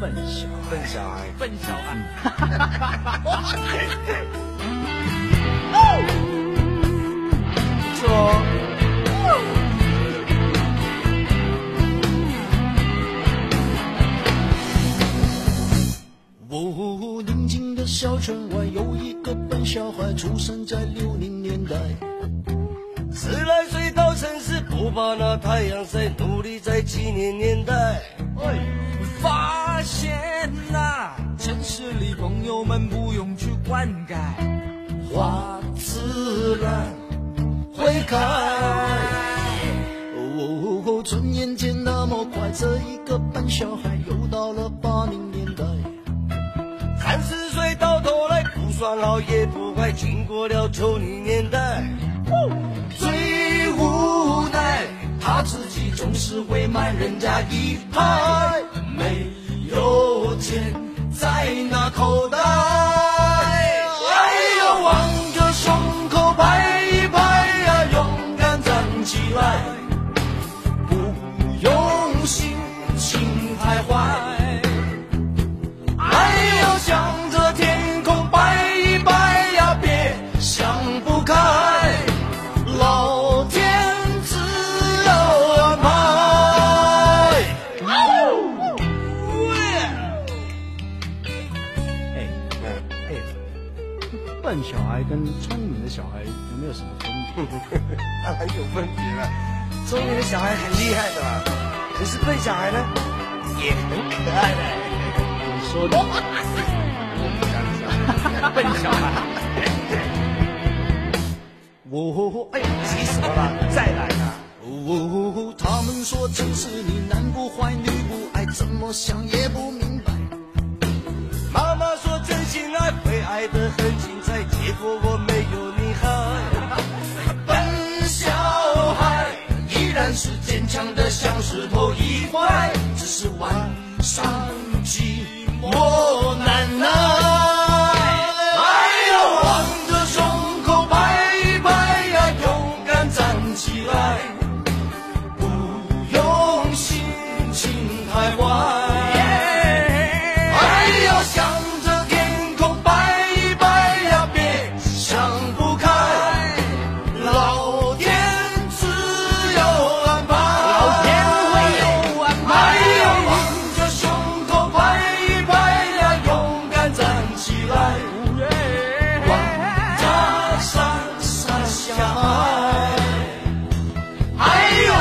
笨小孩，笨小孩，笨小孩。不错哦。宁静的小村外有一个笨小孩，出生在六零年代。十来岁到城市，不怕那太阳晒，努力在七零年代。发现呐、城市里朋友们不用去灌溉，花自然会开。哦，转眼间那么快，这一个笨小孩又到了八零年代。三十岁到头来不算老也不坏，经过了九零年代。最无奈，他自己总是会慢人家一拍，没有钱在那口袋。笨小孩跟聪明的小孩有没有什么分别？当然有分别了，聪明的小孩很厉害的嘛，可是笨小孩呢，也很可爱的。你说的，笨小孩。哦，哎，急死我了？再来啊！哦，他们说城市里男不坏女不爱，怎么想也不明白。妈妈说真心爱会爱得很精彩，结果我没有你好。笨小孩依然是坚强的像石头一块，只是晚上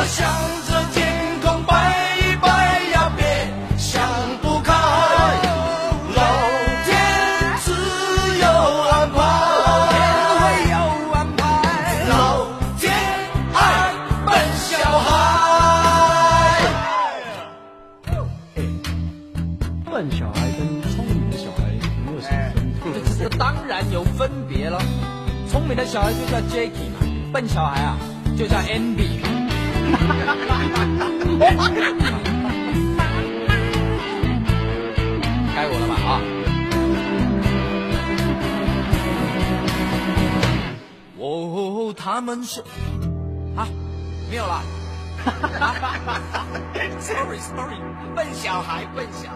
向着天空拜一拜呀，别想不开。老天自有安排，老天自有安排。老天爱笨小孩。笨小孩跟聪明的小孩没有什么分别。这这这当然有分别了，聪明的小孩就叫 Jackie 嘛，笨小孩啊就叫 Andy。该我了吧啊！哦，他们说啊，没有啦。sorry sorry，笨小孩，笨小孩。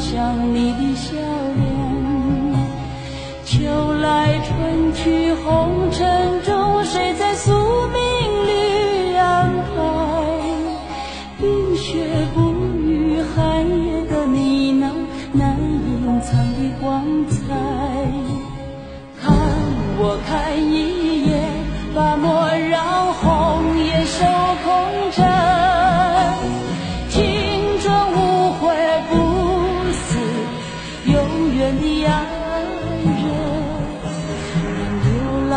想你的笑脸，秋来春去，红尘中谁在宿命里安排，冰雪不语，寒夜的你那难以隐藏的光彩。看我看眼。